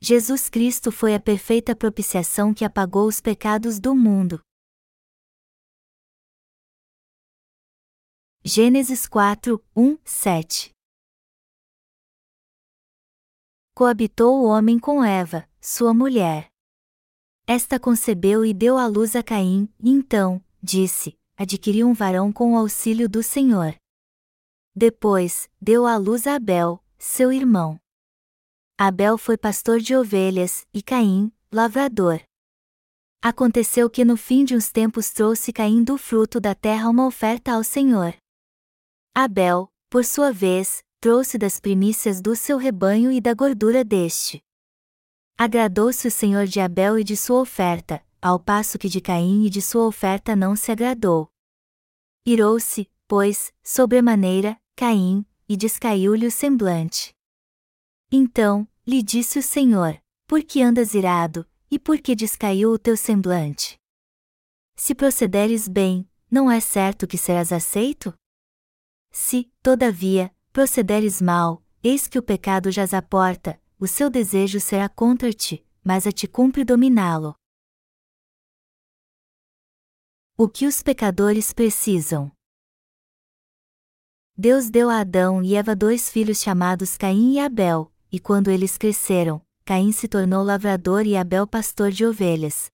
Jesus Cristo foi a perfeita propiciação que apagou os pecados do mundo. Gênesis 4, 1, 7 Coabitou o homem com Eva, sua mulher. Esta concebeu e deu à luz a Caim, e então, disse, adquiriu um varão com o auxílio do Senhor. Depois, deu à luz a Abel, seu irmão. Abel foi pastor de ovelhas, e Caim, lavrador. Aconteceu que no fim de uns tempos trouxe Caim do fruto da terra uma oferta ao Senhor. Abel, por sua vez, trouxe das primícias do seu rebanho e da gordura deste. Agradou-se o Senhor de Abel e de sua oferta, ao passo que de Caim e de sua oferta não se agradou. Irou-se, pois, sobremaneira, Caim, e descaiu-lhe o semblante. Então, lhe disse o Senhor: Por que andas irado, e por que descaiu o teu semblante? Se procederes bem, não é certo que serás aceito? Se, todavia, procederes mal, eis que o pecado jaz à porta, o seu desejo será contra ti, mas a ti cumpre dominá-lo. O que os pecadores precisam? Deus deu a Adão e Eva dois filhos chamados Caim e Abel, e quando eles cresceram, Caim se tornou lavrador e Abel pastor de ovelhas.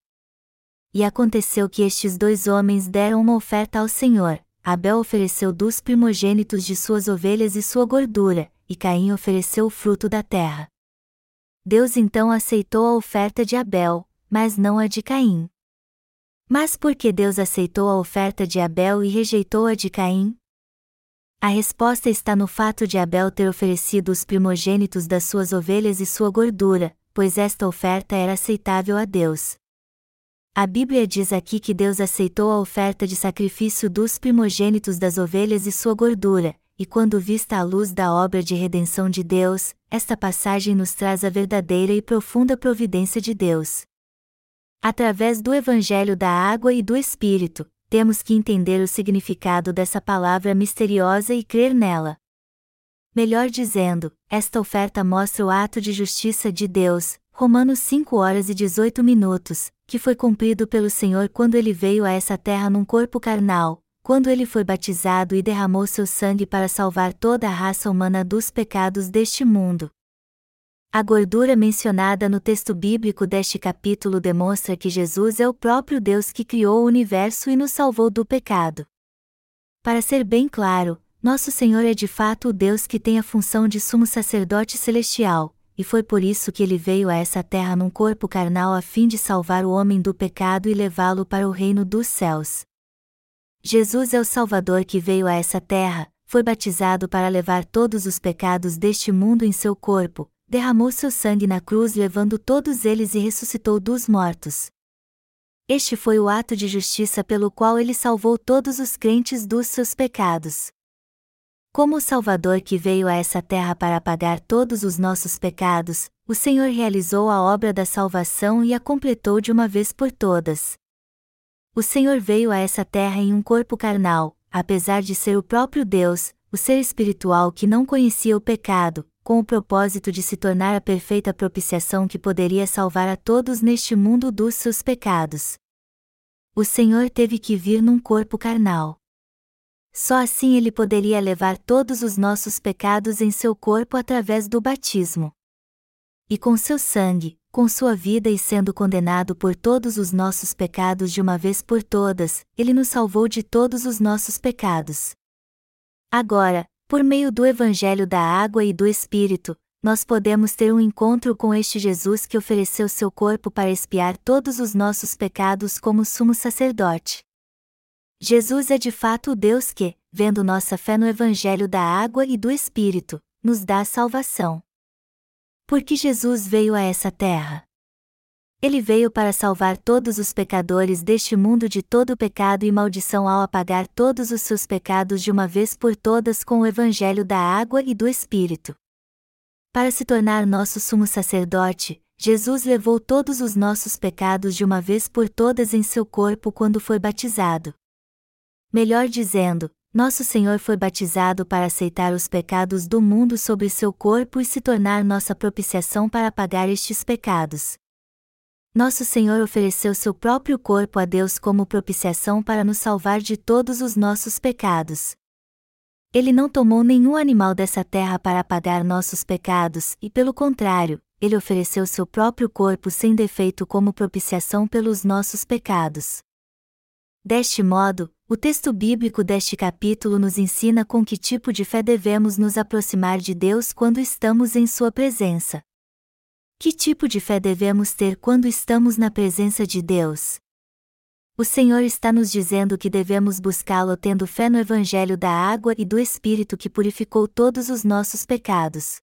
E aconteceu que estes dois homens deram uma oferta ao Senhor. Abel ofereceu dos primogênitos de suas ovelhas e sua gordura, e Caim ofereceu o fruto da terra. Deus então aceitou a oferta de Abel, mas não a de Caim. Mas por que Deus aceitou a oferta de Abel e rejeitou a de Caim? A resposta está no fato de Abel ter oferecido os primogênitos das suas ovelhas e sua gordura, pois esta oferta era aceitável a Deus. A Bíblia diz aqui que Deus aceitou a oferta de sacrifício dos primogênitos das ovelhas e sua gordura, e quando vista a luz da obra de redenção de Deus, esta passagem nos traz a verdadeira e profunda providência de Deus. Através do Evangelho da Água e do Espírito, temos que entender o significado dessa palavra misteriosa e crer nela. Melhor dizendo, esta oferta mostra o ato de justiça de Deus, Romanos 5 horas e 18 minutos, que foi cumprido pelo Senhor quando ele veio a essa terra num corpo carnal, quando ele foi batizado e derramou seu sangue para salvar toda a raça humana dos pecados deste mundo. A gordura mencionada no texto bíblico deste capítulo demonstra que Jesus é o próprio Deus que criou o universo e nos salvou do pecado. Para ser bem claro, nosso Senhor é de fato o Deus que tem a função de sumo sacerdote celestial, e foi por isso que ele veio a essa terra num corpo carnal a fim de salvar o homem do pecado e levá-lo para o reino dos céus. Jesus é o Salvador que veio a essa terra, foi batizado para levar todos os pecados deste mundo em seu corpo, derramou seu sangue na cruz levando todos eles e ressuscitou dos mortos. Este foi o ato de justiça pelo qual ele salvou todos os crentes dos seus pecados. Como o Salvador que veio a essa terra para apagar todos os nossos pecados, o Senhor realizou a obra da salvação e a completou de uma vez por todas. O Senhor veio a essa terra em um corpo carnal, apesar de ser o próprio Deus, o ser espiritual que não conhecia o pecado, com o propósito de se tornar a perfeita propiciação que poderia salvar a todos neste mundo dos seus pecados. O Senhor teve que vir num corpo carnal. Só assim ele poderia levar todos os nossos pecados em seu corpo através do batismo. E com seu sangue, com sua vida e sendo condenado por todos os nossos pecados de uma vez por todas, ele nos salvou de todos os nossos pecados. Agora, por meio do Evangelho da Água e do Espírito, nós podemos ter um encontro com este Jesus que ofereceu seu corpo para expiar todos os nossos pecados como sumo sacerdote. Jesus é de fato o Deus que, vendo nossa fé no Evangelho da Água e do Espírito, nos dá salvação. Porque Jesus veio a essa terra. Ele veio para salvar todos os pecadores deste mundo de todo pecado e maldição ao apagar todos os seus pecados de uma vez por todas com o Evangelho da água e do Espírito. Para se tornar nosso sumo sacerdote, Jesus levou todos os nossos pecados de uma vez por todas em seu corpo quando foi batizado. Melhor dizendo, nosso Senhor foi batizado para aceitar os pecados do mundo sobre seu corpo e se tornar nossa propiciação para pagar estes pecados. Nosso Senhor ofereceu seu próprio corpo a Deus como propiciação para nos salvar de todos os nossos pecados. Ele não tomou nenhum animal dessa terra para pagar nossos pecados, e pelo contrário, ele ofereceu seu próprio corpo sem defeito como propiciação pelos nossos pecados. Deste modo, o texto bíblico deste capítulo nos ensina com que tipo de fé devemos nos aproximar de Deus quando estamos em Sua presença. Que tipo de fé devemos ter quando estamos na presença de Deus? O Senhor está nos dizendo que devemos buscá-lo tendo fé no Evangelho da água e do Espírito que purificou todos os nossos pecados.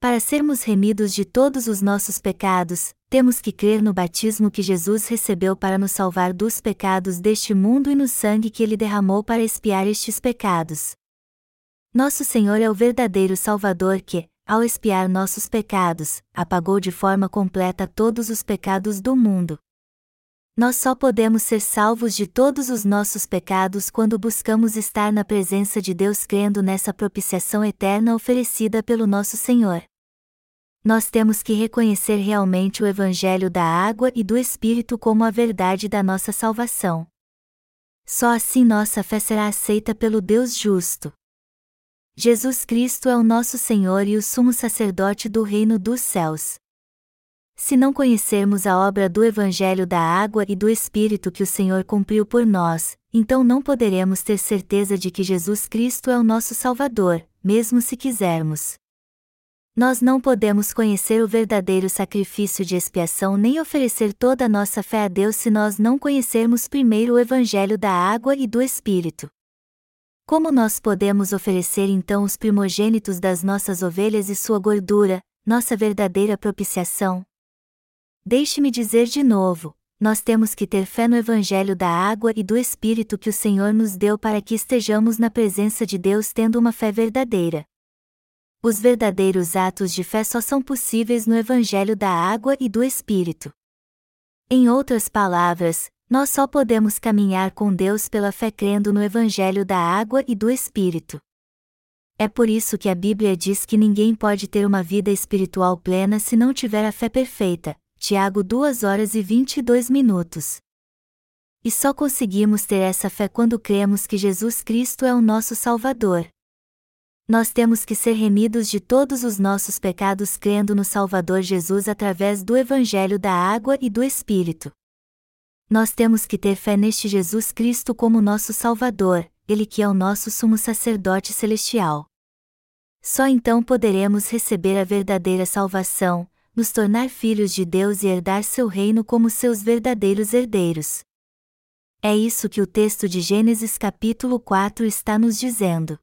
Para sermos remidos de todos os nossos pecados, temos que crer no batismo que Jesus recebeu para nos salvar dos pecados deste mundo e no sangue que ele derramou para expiar estes pecados. Nosso Senhor é o verdadeiro Salvador que, ao expiar nossos pecados, apagou de forma completa todos os pecados do mundo. Nós só podemos ser salvos de todos os nossos pecados quando buscamos estar na presença de Deus crendo nessa propiciação eterna oferecida pelo nosso Senhor nós temos que reconhecer realmente o Evangelho da água e do Espírito como a verdade da nossa salvação. Só assim nossa fé será aceita pelo Deus justo. Jesus Cristo é o nosso Senhor e o sumo sacerdote do reino dos céus. Se não conhecermos a obra do Evangelho da água e do Espírito que o Senhor cumpriu por nós, então não poderemos ter certeza de que Jesus Cristo é o nosso Salvador, mesmo se quisermos. Nós não podemos conhecer o verdadeiro sacrifício de expiação nem oferecer toda a nossa fé a Deus se nós não conhecermos primeiro o Evangelho da água e do Espírito. Como nós podemos oferecer então os primogênitos das nossas ovelhas e sua gordura, nossa verdadeira propiciação? Deixe-me dizer de novo: nós temos que ter fé no Evangelho da água e do Espírito que o Senhor nos deu para que estejamos na presença de Deus tendo uma fé verdadeira. Os verdadeiros atos de fé só são possíveis no Evangelho da Água e do Espírito. Em outras palavras, nós só podemos caminhar com Deus pela fé crendo no Evangelho da Água e do Espírito. É por isso que a Bíblia diz que ninguém pode ter uma vida espiritual plena se não tiver a fé perfeita. Tiago 2 horas e 22 minutos. E só conseguimos ter essa fé quando cremos que Jesus Cristo é o nosso Salvador nós temos que ser remidos de todos os nossos pecados crendo no Salvador Jesus através do Evangelho da Água e do Espírito. Nós temos que ter fé neste Jesus Cristo como nosso Salvador, Ele que é o nosso sumo sacerdote celestial. Só então poderemos receber a verdadeira salvação, nos tornar filhos de Deus e herdar seu reino como seus verdadeiros herdeiros. É isso que o texto de Gênesis capítulo 4 está nos dizendo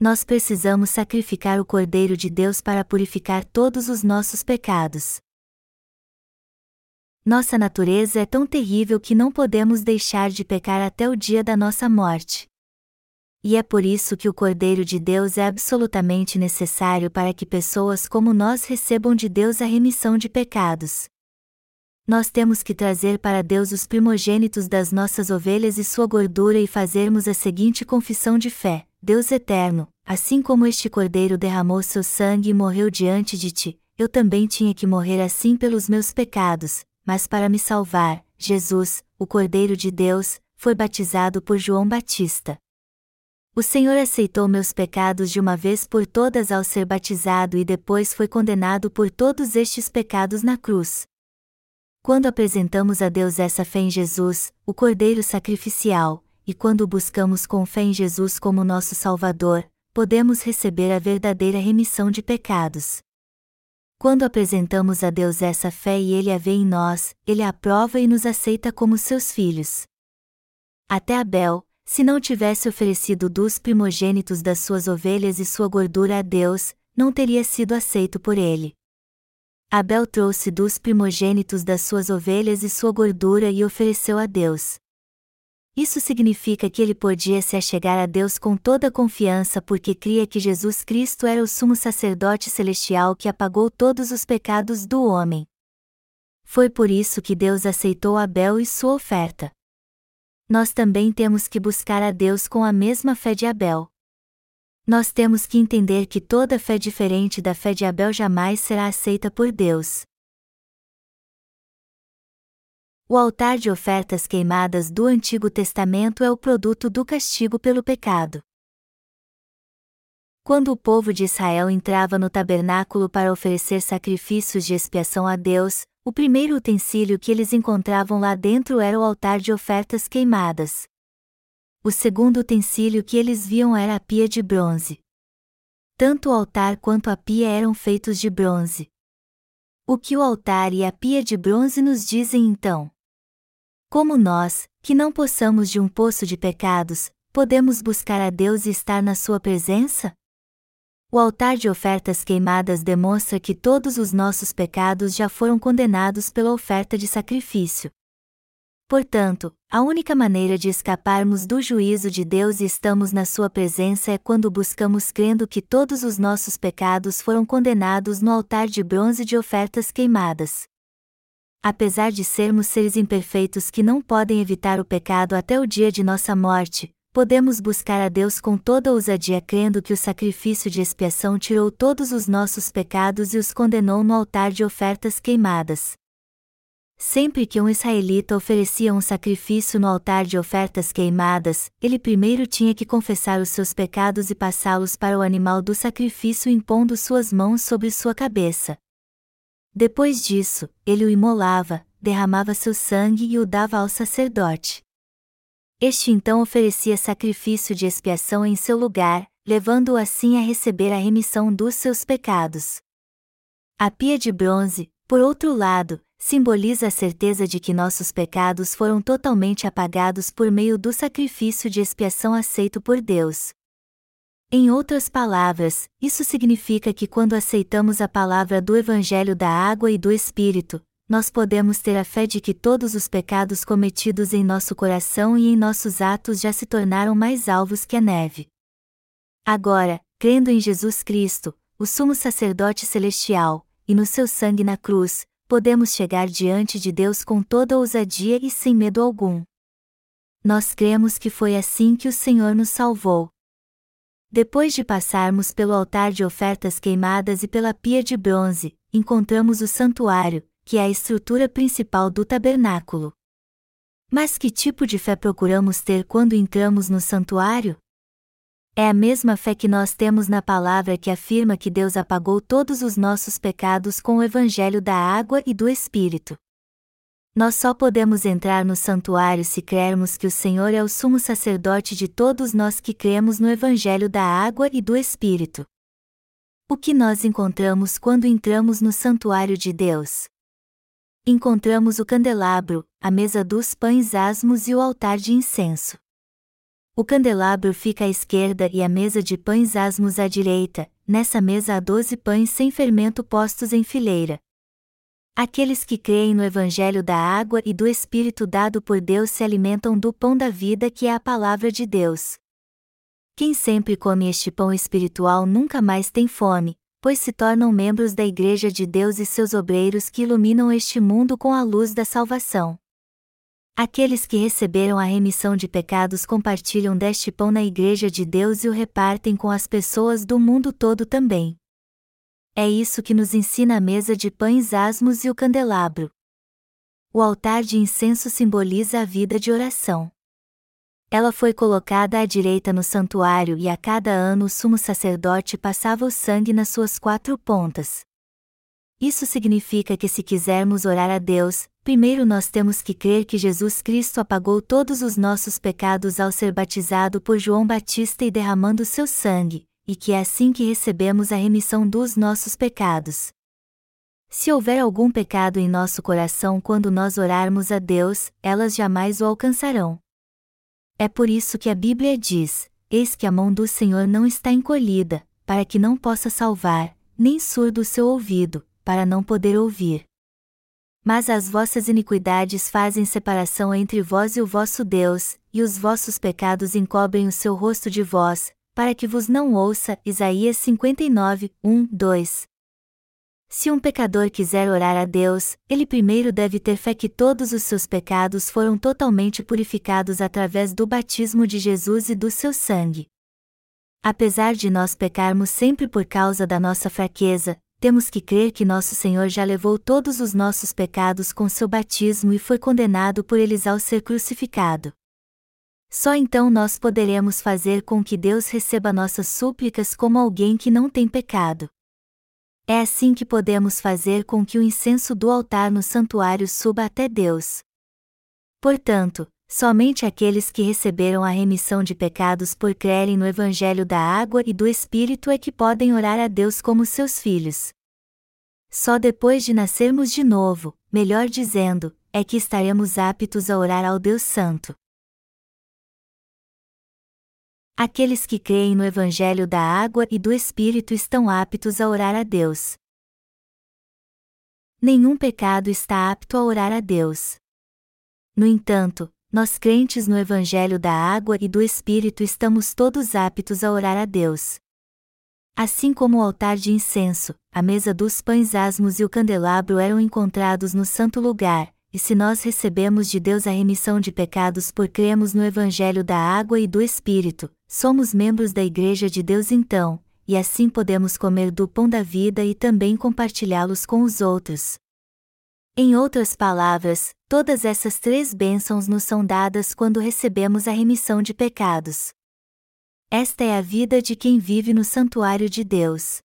nós precisamos sacrificar o Cordeiro de Deus para purificar todos os nossos pecados. Nossa natureza é tão terrível que não podemos deixar de pecar até o dia da nossa morte. E é por isso que o Cordeiro de Deus é absolutamente necessário para que pessoas como nós recebam de Deus a remissão de pecados. Nós temos que trazer para Deus os primogênitos das nossas ovelhas e sua gordura e fazermos a seguinte confissão de fé: Deus eterno, assim como este cordeiro derramou seu sangue e morreu diante de ti, eu também tinha que morrer assim pelos meus pecados, mas para me salvar, Jesus, o Cordeiro de Deus, foi batizado por João Batista. O Senhor aceitou meus pecados de uma vez por todas ao ser batizado e depois foi condenado por todos estes pecados na cruz. Quando apresentamos a Deus essa fé em Jesus, o Cordeiro sacrificial, e quando buscamos com fé em Jesus como nosso Salvador, podemos receber a verdadeira remissão de pecados. Quando apresentamos a Deus essa fé e Ele a vê em nós, Ele a aprova e nos aceita como seus filhos. Até Abel, se não tivesse oferecido dos primogênitos das suas ovelhas e sua gordura a Deus, não teria sido aceito por ele. Abel trouxe dos primogênitos das suas ovelhas e sua gordura e ofereceu a Deus. Isso significa que ele podia se achegar a Deus com toda confiança porque cria que Jesus Cristo era o sumo sacerdote celestial que apagou todos os pecados do homem. Foi por isso que Deus aceitou Abel e sua oferta. nós também temos que buscar a Deus com a mesma fé de Abel. Nós temos que entender que toda fé diferente da fé de Abel jamais será aceita por Deus. O altar de ofertas queimadas do Antigo Testamento é o produto do castigo pelo pecado. Quando o povo de Israel entrava no tabernáculo para oferecer sacrifícios de expiação a Deus, o primeiro utensílio que eles encontravam lá dentro era o altar de ofertas queimadas. O segundo utensílio que eles viam era a pia de bronze. Tanto o altar quanto a pia eram feitos de bronze. O que o altar e a pia de bronze nos dizem então? Como nós, que não possamos de um poço de pecados, podemos buscar a Deus e estar na Sua presença? O altar de ofertas queimadas demonstra que todos os nossos pecados já foram condenados pela oferta de sacrifício. Portanto, a única maneira de escaparmos do juízo de Deus e estamos na Sua presença é quando buscamos crendo que todos os nossos pecados foram condenados no altar de bronze de ofertas queimadas. Apesar de sermos seres imperfeitos que não podem evitar o pecado até o dia de nossa morte, podemos buscar a Deus com toda ousadia crendo que o sacrifício de expiação tirou todos os nossos pecados e os condenou no altar de ofertas queimadas. Sempre que um israelita oferecia um sacrifício no altar de ofertas queimadas, ele primeiro tinha que confessar os seus pecados e passá-los para o animal do sacrifício impondo suas mãos sobre sua cabeça. Depois disso, ele o imolava, derramava seu sangue e o dava ao sacerdote. Este então oferecia sacrifício de expiação em seu lugar, levando-o assim a receber a remissão dos seus pecados. A pia de bronze, por outro lado, simboliza a certeza de que nossos pecados foram totalmente apagados por meio do sacrifício de expiação aceito por Deus. Em outras palavras, isso significa que quando aceitamos a palavra do Evangelho da Água e do Espírito, nós podemos ter a fé de que todos os pecados cometidos em nosso coração e em nossos atos já se tornaram mais alvos que a neve. Agora, crendo em Jesus Cristo, o sumo sacerdote celestial, e no seu sangue na cruz, podemos chegar diante de Deus com toda ousadia e sem medo algum. Nós cremos que foi assim que o Senhor nos salvou. Depois de passarmos pelo altar de ofertas queimadas e pela pia de bronze, encontramos o santuário, que é a estrutura principal do tabernáculo. Mas que tipo de fé procuramos ter quando entramos no santuário? É a mesma fé que nós temos na palavra que afirma que Deus apagou todos os nossos pecados com o evangelho da água e do Espírito. Nós só podemos entrar no santuário se crermos que o Senhor é o sumo sacerdote de todos nós que cremos no evangelho da água e do Espírito. O que nós encontramos quando entramos no santuário de Deus? encontramos o candelabro, a mesa dos pães asmos e o altar de incenso. O candelabro fica à esquerda e a mesa de pães asmos à direita, nessa mesa há doze pães sem fermento postos em fileira. Aqueles que creem no Evangelho da água e do Espírito dado por Deus se alimentam do pão da vida que é a palavra de Deus. Quem sempre come este pão espiritual nunca mais tem fome, pois se tornam membros da Igreja de Deus e seus obreiros que iluminam este mundo com a luz da salvação. Aqueles que receberam a remissão de pecados compartilham deste pão na Igreja de Deus e o repartem com as pessoas do mundo todo também. É isso que nos ensina a mesa de pães asmos e o candelabro. O altar de incenso simboliza a vida de oração. Ela foi colocada à direita no santuário e a cada ano o sumo sacerdote passava o sangue nas suas quatro pontas. Isso significa que se quisermos orar a Deus, primeiro nós temos que crer que Jesus Cristo apagou todos os nossos pecados ao ser batizado por João Batista e derramando seu sangue, e que é assim que recebemos a remissão dos nossos pecados. Se houver algum pecado em nosso coração quando nós orarmos a Deus, elas jamais o alcançarão. É por isso que a Bíblia diz: Eis que a mão do Senhor não está encolhida, para que não possa salvar, nem surdo o seu ouvido, para não poder ouvir. Mas as vossas iniquidades fazem separação entre vós e o vosso Deus, e os vossos pecados encobrem o seu rosto de vós, para que vos não ouça. Isaías 59, 1, 2. Se um pecador quiser orar a Deus, ele primeiro deve ter fé que todos os seus pecados foram totalmente purificados através do batismo de Jesus e do seu sangue. Apesar de nós pecarmos sempre por causa da nossa fraqueza, temos que crer que nosso Senhor já levou todos os nossos pecados com seu batismo e foi condenado por eles ao ser crucificado. Só então nós poderemos fazer com que Deus receba nossas súplicas como alguém que não tem pecado. É assim que podemos fazer com que o incenso do altar no santuário suba até Deus. Portanto, somente aqueles que receberam a remissão de pecados por crerem no Evangelho da Água e do Espírito é que podem orar a Deus como seus filhos. Só depois de nascermos de novo, melhor dizendo, é que estaremos aptos a orar ao Deus Santo. Aqueles que creem no Evangelho da Água e do Espírito estão aptos a orar a Deus. Nenhum pecado está apto a orar a Deus. No entanto, nós crentes no Evangelho da Água e do Espírito estamos todos aptos a orar a Deus. Assim como o altar de incenso, a mesa dos pães asmos e o candelabro eram encontrados no santo lugar, e se nós recebemos de Deus a remissão de pecados por cremos no Evangelho da Água e do Espírito, somos membros da Igreja de Deus então, e assim podemos comer do pão da vida e também compartilhá-los com os outros. Em outras palavras, todas essas três bênçãos nos são dadas quando recebemos a remissão de pecados. Esta é a vida de quem vive no santuário de Deus.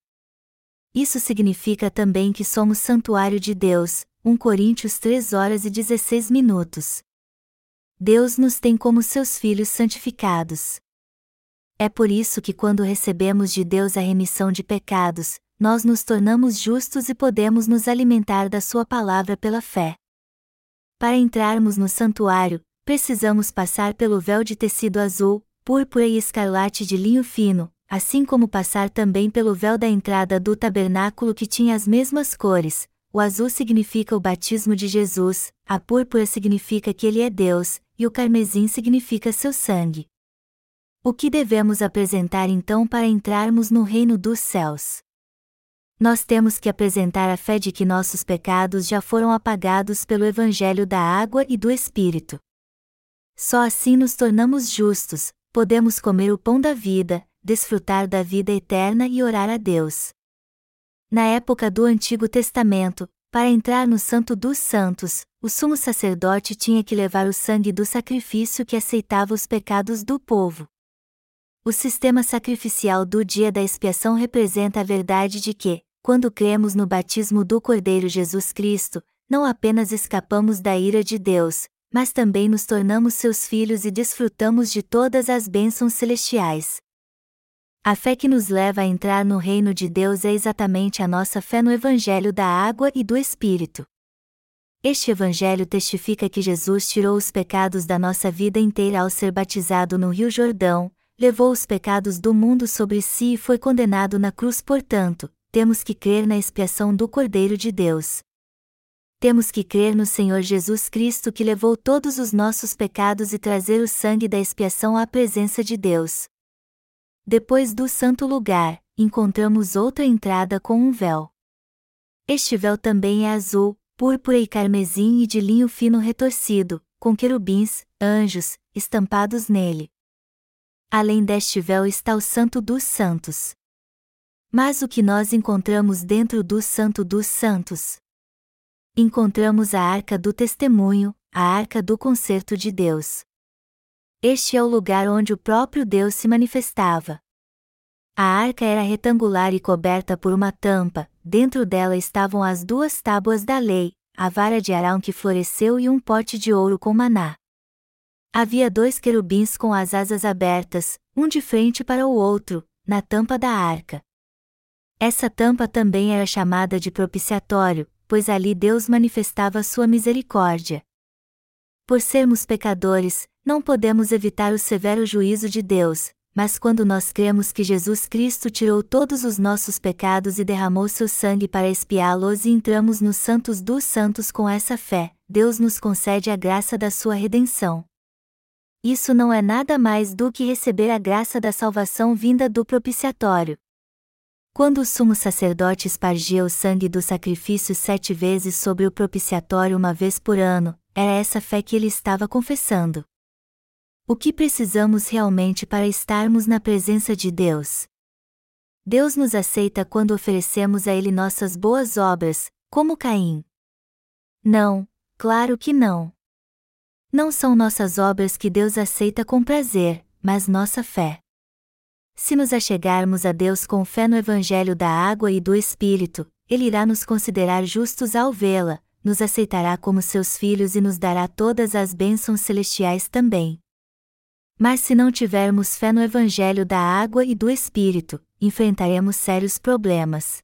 Isso significa também que somos santuário de Deus, 1 Coríntios 3 horas e 16 minutos. Deus nos tem como seus filhos santificados. É por isso que quando recebemos de Deus a remissão de pecados, nós nos tornamos justos e podemos nos alimentar da Sua palavra pela fé. Para entrarmos no santuário, precisamos passar pelo véu de tecido azul, púrpura e escarlate de linho fino, assim como passar também pelo véu da entrada do tabernáculo que tinha as mesmas cores, o azul significa o batismo de Jesus, a púrpura significa que ele é Deus, e o carmesim significa seu sangue. O que devemos apresentar então para entrarmos no reino dos céus? Nós temos que apresentar a fé de que nossos pecados já foram apagados pelo Evangelho da água e do Espírito. Só assim nos tornamos justos, podemos comer o pão da vida, desfrutar da vida eterna e orar a Deus. Na época do Antigo Testamento, para entrar no Santo dos Santos, o sumo sacerdote tinha que levar o sangue do sacrifício que aceitava os pecados do povo. O sistema sacrificial do dia da expiação representa a verdade de que, quando cremos no batismo do Cordeiro Jesus Cristo, não apenas escapamos da ira de Deus, mas também nos tornamos seus filhos e desfrutamos de todas as bênçãos celestiais. A fé que nos leva a entrar no reino de Deus é exatamente a nossa fé no Evangelho da água e do Espírito. Este Evangelho testifica que Jesus tirou os pecados da nossa vida inteira ao ser batizado no Rio Jordão, levou os pecados do mundo sobre si e foi condenado na cruz, portanto, temos que crer na expiação do Cordeiro de Deus. Temos que crer no Senhor Jesus Cristo que levou todos os nossos pecados e trazer o sangue da expiação à presença de Deus. Depois do santo lugar, encontramos outra entrada com um véu. Este véu também é azul, púrpura e carmesim e de linho fino retorcido, com querubins, anjos, estampados nele. Além deste véu está o Santo dos Santos. Mas o que nós encontramos dentro do Santo dos Santos? Encontramos a Arca do Testemunho, a Arca do Concerto de Deus. Este é o lugar onde o próprio Deus se manifestava. A arca era retangular e coberta por uma tampa, dentro dela estavam as duas tábuas da lei, a vara de Arão que floresceu e um pote de ouro com maná. Havia dois querubins com as asas abertas, um de frente para o outro, na tampa da arca. Essa tampa também era chamada de propiciatório, pois ali Deus manifestava sua misericórdia. Por sermos pecadores, não podemos evitar o severo juízo de Deus, mas quando nós cremos que Jesus Cristo tirou todos os nossos pecados e derramou seu sangue para expiá-los e entramos nos santos dos santos com essa fé, Deus nos concede a graça da sua redenção. Isso não é nada mais do que receber a graça da salvação vinda do propiciatório. Quando o sumo sacerdote espargia o sangue do sacrifício sete vezes sobre o propiciatório uma vez por ano, era essa fé que ele estava confessando. O que precisamos realmente para estarmos na presença de Deus? Deus nos aceita quando oferecemos a Ele nossas boas obras, como Caim. Não, claro que não. Não são nossas obras que Deus aceita com prazer, mas nossa fé. Se nos achegarmos a Deus com fé no Evangelho da água e do Espírito, Ele irá nos considerar justos ao vê-la, nos aceitará como seus filhos e nos dará todas as bênçãos celestiais também. Mas se não tivermos fé no Evangelho da água e do Espírito, enfrentaremos sérios problemas.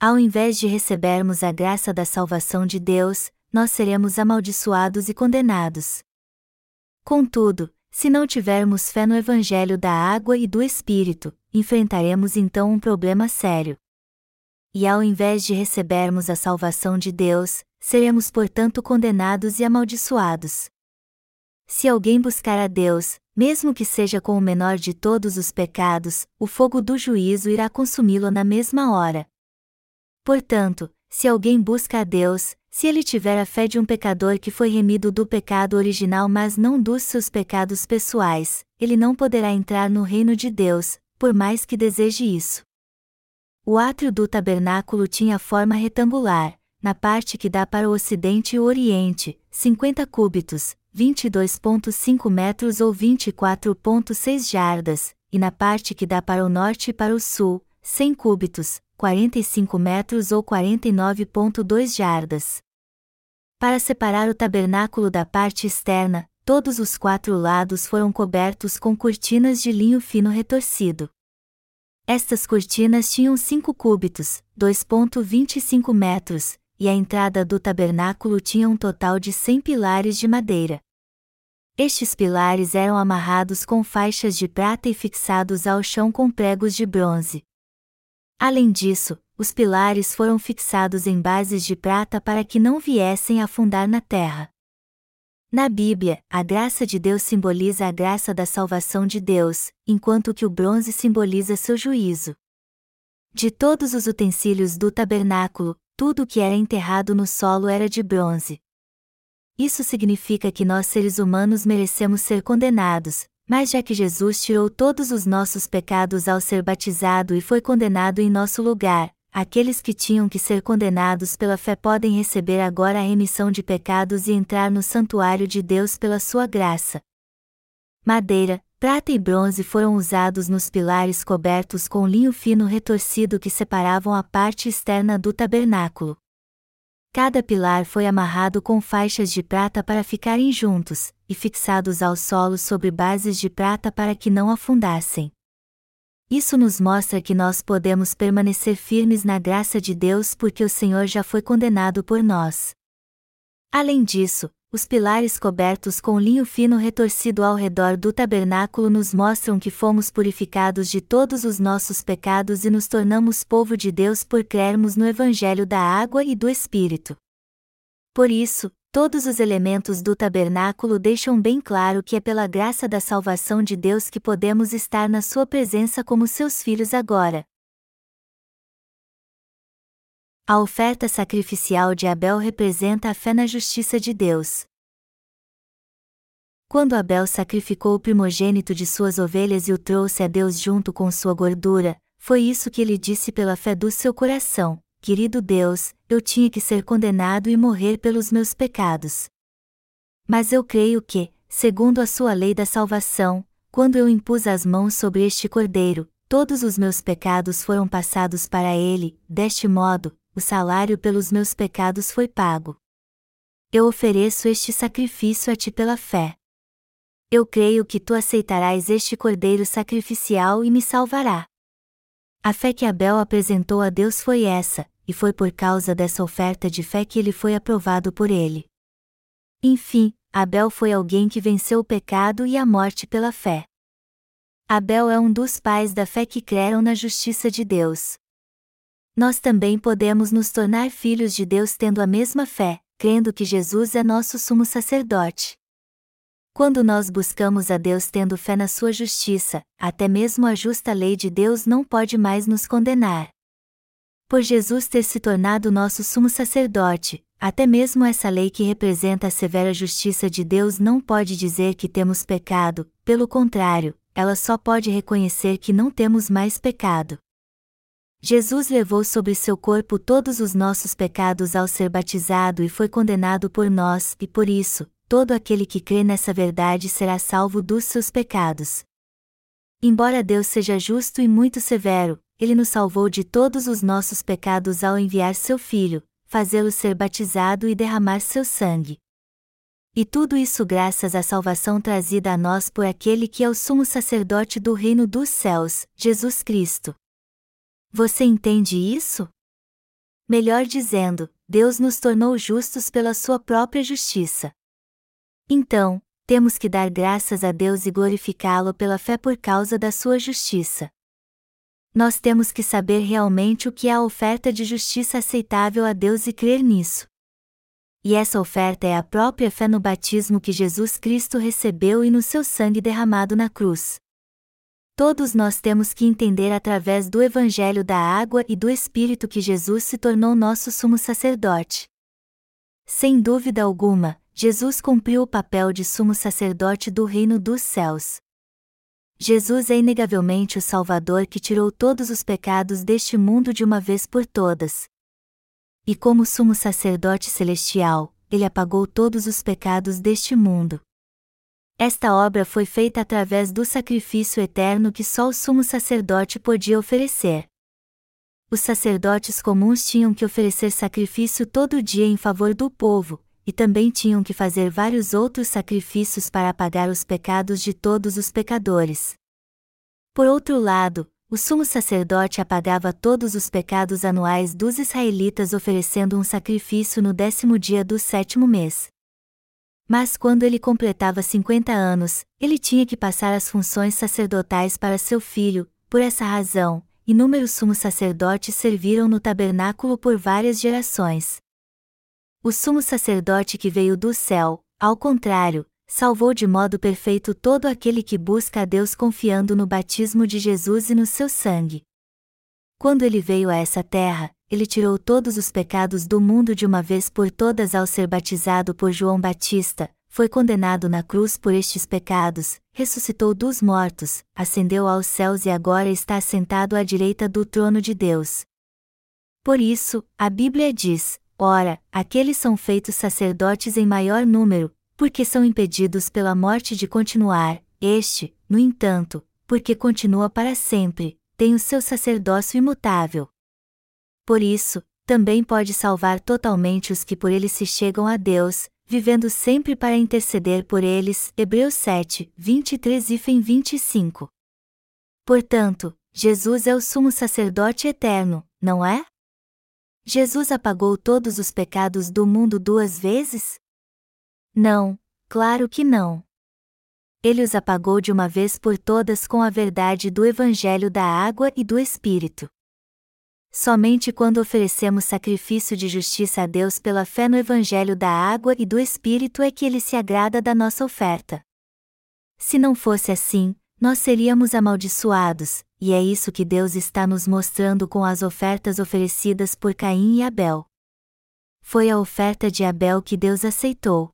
Ao invés de recebermos a graça da salvação de Deus, nós seremos amaldiçoados e condenados. Contudo, se não tivermos fé no Evangelho da água e do Espírito, enfrentaremos então um problema sério. E ao invés de recebermos a salvação de Deus, seremos portanto condenados e amaldiçoados. Se alguém buscar a Deus, mesmo que seja com o menor de todos os pecados, o fogo do juízo irá consumi-lo na mesma hora. Portanto, se alguém busca a Deus, se ele tiver a fé de um pecador que foi remido do pecado original mas não dos seus pecados pessoais, ele não poderá entrar no reino de Deus, por mais que deseje isso. O átrio do tabernáculo tinha forma retangular, na parte que dá para o ocidente e o oriente, 50 cúbitos, 22,5 metros ou 24,6 jardas, e na parte que dá para o norte e para o sul, 100 cúbitos, 45 metros ou 49,2 jardas. Para separar o tabernáculo da parte externa, todos os quatro lados foram cobertos com cortinas de linho fino retorcido. Estas cortinas tinham 5 cúbitos, 2,25 metros, e a entrada do tabernáculo tinha um total de 100 pilares de madeira. Estes pilares eram amarrados com faixas de prata e fixados ao chão com pregos de bronze. Além disso, os pilares foram fixados em bases de prata para que não viessem afundar na terra. Na Bíblia, a graça de Deus simboliza a graça da salvação de Deus, enquanto que o bronze simboliza seu juízo. De todos os utensílios do tabernáculo, tudo o que era enterrado no solo era de bronze. Isso significa que nós seres humanos merecemos ser condenados, mas já que Jesus tirou todos os nossos pecados ao ser batizado e foi condenado em nosso lugar, aqueles que tinham que ser condenados pela fé podem receber agora a remissão de pecados e entrar no santuário de Deus pela sua graça. Madeira, prata e bronze foram usados nos pilares cobertos com linho fino retorcido que separavam a parte externa do tabernáculo. Cada pilar foi amarrado com faixas de prata para ficarem juntos, e fixados ao solo sobre bases de prata para que não afundassem. Isso nos mostra que nós podemos permanecer firmes na graça de Deus porque o Senhor já foi condenado por nós. Além disso, os pilares cobertos com linho fino retorcido ao redor do tabernáculo nos mostram que fomos purificados de todos os nossos pecados e nos tornamos povo de Deus por crermos no Evangelho da água e do Espírito. Por isso, todos os elementos do tabernáculo deixam bem claro que é pela graça da salvação de Deus que podemos estar na Sua presença como seus filhos agora. A oferta sacrificial de Abel representa a fé na justiça de Deus. Quando Abel sacrificou o primogênito de suas ovelhas e o trouxe a Deus junto com sua gordura, foi isso que ele disse pela fé do seu coração: Querido Deus, eu tinha que ser condenado e morrer pelos meus pecados. Mas eu creio que, segundo a sua lei da salvação, quando eu impus as mãos sobre este cordeiro, todos os meus pecados foram passados para ele, deste modo, o salário pelos meus pecados foi pago. Eu ofereço este sacrifício a ti pela fé. Eu creio que tu aceitarás este cordeiro sacrificial e me salvará. A fé que Abel apresentou a Deus foi essa, e foi por causa dessa oferta de fé que ele foi aprovado por ele. Enfim, Abel foi alguém que venceu o pecado e a morte pela fé. Abel é um dos pais da fé que creram na justiça de Deus nós também podemos nos tornar filhos de Deus tendo a mesma fé, crendo que Jesus é nosso sumo sacerdote. Quando nós buscamos a Deus tendo fé na sua justiça, até mesmo a justa lei de Deus não pode mais nos condenar. Por Jesus ter se tornado nosso sumo sacerdote, até mesmo essa lei que representa a severa justiça de Deus não pode dizer que temos pecado, pelo contrário, ela só pode reconhecer que não temos mais pecado. Jesus levou sobre seu corpo todos os nossos pecados ao ser batizado e foi condenado por nós, e por isso, todo aquele que crê nessa verdade será salvo dos seus pecados. Embora Deus seja justo e muito severo, ele nos salvou de todos os nossos pecados ao enviar seu Filho, fazê-lo ser batizado e derramar seu sangue. E tudo isso graças à salvação trazida a nós por aquele que é o sumo sacerdote do reino dos céus, Jesus Cristo. Você entende isso? Melhor dizendo, Deus nos tornou justos pela sua própria justiça. Então, temos que dar graças a Deus e glorificá-lo pela fé por causa da sua justiça. Nós temos que saber realmente o que é a oferta de justiça aceitável a Deus e crer nisso. E essa oferta é a própria fé no batismo que Jesus Cristo recebeu e no seu sangue derramado na cruz todos nós temos que entender através do Evangelho da água e do Espírito que Jesus se tornou nosso sumo sacerdote. Sem dúvida alguma, Jesus cumpriu o papel de sumo sacerdote do reino dos céus. Jesus é inegavelmente o Salvador que tirou todos os pecados deste mundo de uma vez por todas. E como sumo sacerdote celestial, ele apagou todos os pecados deste mundo. Esta obra foi feita através do sacrifício eterno que só o sumo sacerdote podia oferecer. Os sacerdotes comuns tinham que oferecer sacrifício todo dia em favor do povo, e também tinham que fazer vários outros sacrifícios para apagar os pecados de todos os pecadores. Por outro lado, o sumo sacerdote apagava todos os pecados anuais dos israelitas oferecendo um sacrifício no décimo dia do sétimo mês. Mas quando ele completava 50 anos, ele tinha que passar as funções sacerdotais para seu filho, por essa razão, inúmeros sumos sacerdotes serviram no tabernáculo por várias gerações. O sumo sacerdote que veio do céu, ao contrário, salvou de modo perfeito todo aquele que busca a Deus confiando no batismo de Jesus e no seu sangue. Quando ele veio a essa terra, ele tirou todos os pecados do mundo de uma vez por todas ao ser batizado por João Batista, foi condenado na cruz por estes pecados, ressuscitou dos mortos, ascendeu aos céus e agora está assentado à direita do trono de Deus. Por isso, a Bíblia diz: Ora, aqueles são feitos sacerdotes em maior número, porque são impedidos pela morte de continuar, este, no entanto, porque continua para sempre, tem o seu sacerdócio imutável. Por isso, também pode salvar totalmente os que por ele se chegam a Deus, vivendo sempre para interceder por eles. Hebreus 7, 23 e 25. Portanto, Jesus é o sumo sacerdote eterno, não é? Jesus apagou todos os pecados do mundo duas vezes? Não, claro que não. Ele os apagou de uma vez por todas com a verdade do Evangelho da água e do Espírito. Somente quando oferecemos sacrifício de justiça a Deus pela fé no Evangelho da água e do Espírito é que ele se agrada da nossa oferta. Se não fosse assim, nós seríamos amaldiçoados, e é isso que Deus está nos mostrando com as ofertas oferecidas por Caim e Abel. Foi a oferta de Abel que Deus aceitou.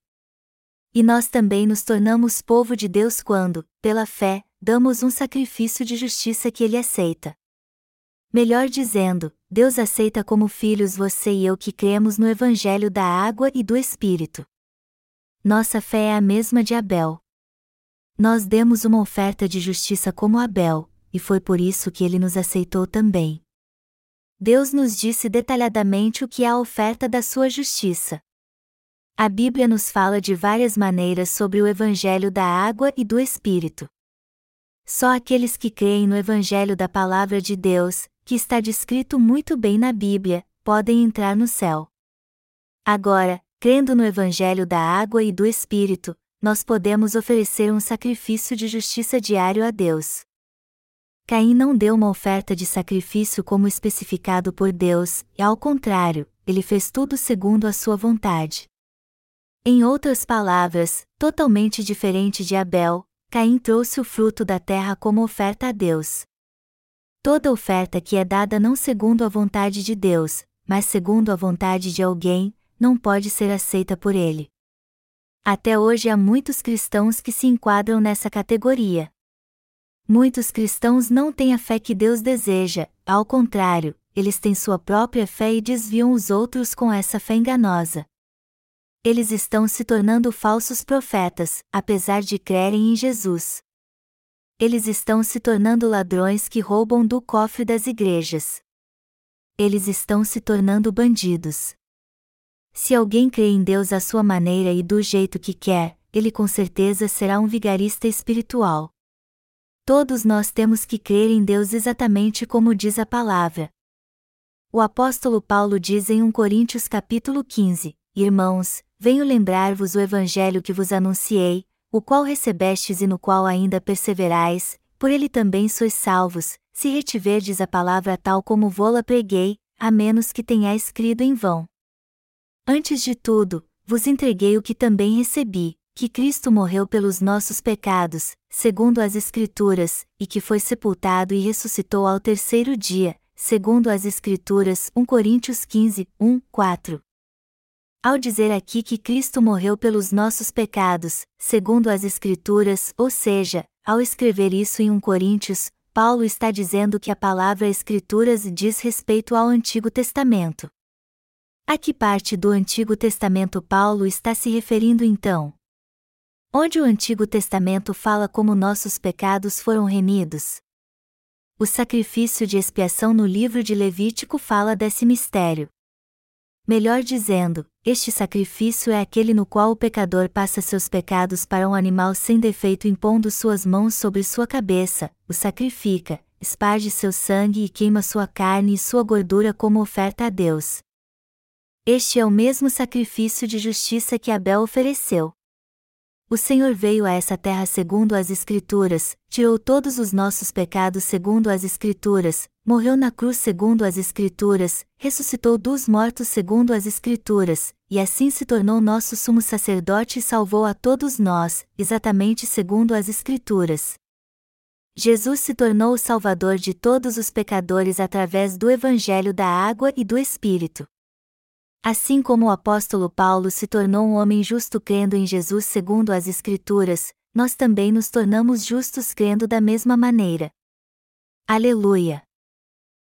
E nós também nos tornamos povo de Deus quando, pela fé, damos um sacrifício de justiça que ele aceita. Melhor dizendo, Deus aceita como filhos você e eu que cremos no Evangelho da água e do Espírito. Nossa fé é a mesma de Abel. Nós demos uma oferta de justiça como Abel, e foi por isso que ele nos aceitou também. Deus nos disse detalhadamente o que é a oferta da sua justiça. A Bíblia nos fala de várias maneiras sobre o Evangelho da água e do Espírito. Só aqueles que creem no Evangelho da Palavra de Deus, que está descrito muito bem na Bíblia, podem entrar no céu. Agora, crendo no Evangelho da água e do Espírito, nós podemos oferecer um sacrifício de justiça diário a Deus. Caim não deu uma oferta de sacrifício como especificado por Deus, e ao contrário, ele fez tudo segundo a sua vontade. Em outras palavras, totalmente diferente de Abel, Caim trouxe o fruto da terra como oferta a Deus. Toda oferta que é dada não segundo a vontade de Deus, mas segundo a vontade de alguém, não pode ser aceita por ele. Até hoje há muitos cristãos que se enquadram nessa categoria. Muitos cristãos não têm a fé que Deus deseja, ao contrário, eles têm sua própria fé e desviam os outros com essa fé enganosa. Eles estão se tornando falsos profetas, apesar de crerem em Jesus. Eles estão se tornando ladrões que roubam do cofre das igrejas. Eles estão se tornando bandidos. Se alguém crê em Deus à sua maneira e do jeito que quer, ele com certeza será um vigarista espiritual. Todos nós temos que crer em Deus exatamente como diz a palavra. O apóstolo Paulo diz em 1 Coríntios capítulo 15: Irmãos, venho lembrar-vos o evangelho que vos anunciei, o qual recebestes e no qual ainda perseverais, por ele também sois salvos, se retiverdes a palavra tal como vô-la preguei, a menos que tenhais crido em vão. Antes de tudo, vos entreguei o que também recebi, que Cristo morreu pelos nossos pecados, segundo as Escrituras, e que foi sepultado e ressuscitou ao terceiro dia, segundo as Escrituras 1 Coríntios 15, 1, 4. Ao dizer aqui que Cristo morreu pelos nossos pecados, segundo as Escrituras, ou seja, ao escrever isso em 1 Coríntios, Paulo está dizendo que a palavra Escrituras diz respeito ao Antigo Testamento. A que parte do Antigo Testamento Paulo está se referindo então? onde o Antigo Testamento fala como nossos pecados foram remidos. O sacrifício de expiação no livro de Levítico fala desse mistério. Melhor dizendo, este sacrifício é aquele no qual o pecador passa seus pecados para um animal sem defeito impondo suas mãos sobre sua cabeça, o sacrifica, esparge seu sangue e queima sua carne e sua gordura como oferta a Deus. Este é o mesmo sacrifício de justiça que Abel ofereceu. O Senhor veio a essa terra segundo as Escrituras, tirou todos os nossos pecados segundo as Escrituras, morreu na cruz segundo as Escrituras, ressuscitou dos mortos segundo as Escrituras, e assim se tornou nosso sumo sacerdote e salvou a todos nós, exatamente segundo as Escrituras. Jesus se tornou o Salvador de todos os pecadores através do Evangelho da Água e do Espírito. Assim como o apóstolo Paulo se tornou um homem justo crendo em Jesus segundo as Escrituras, nós também nos tornamos justos crendo da mesma maneira. Aleluia!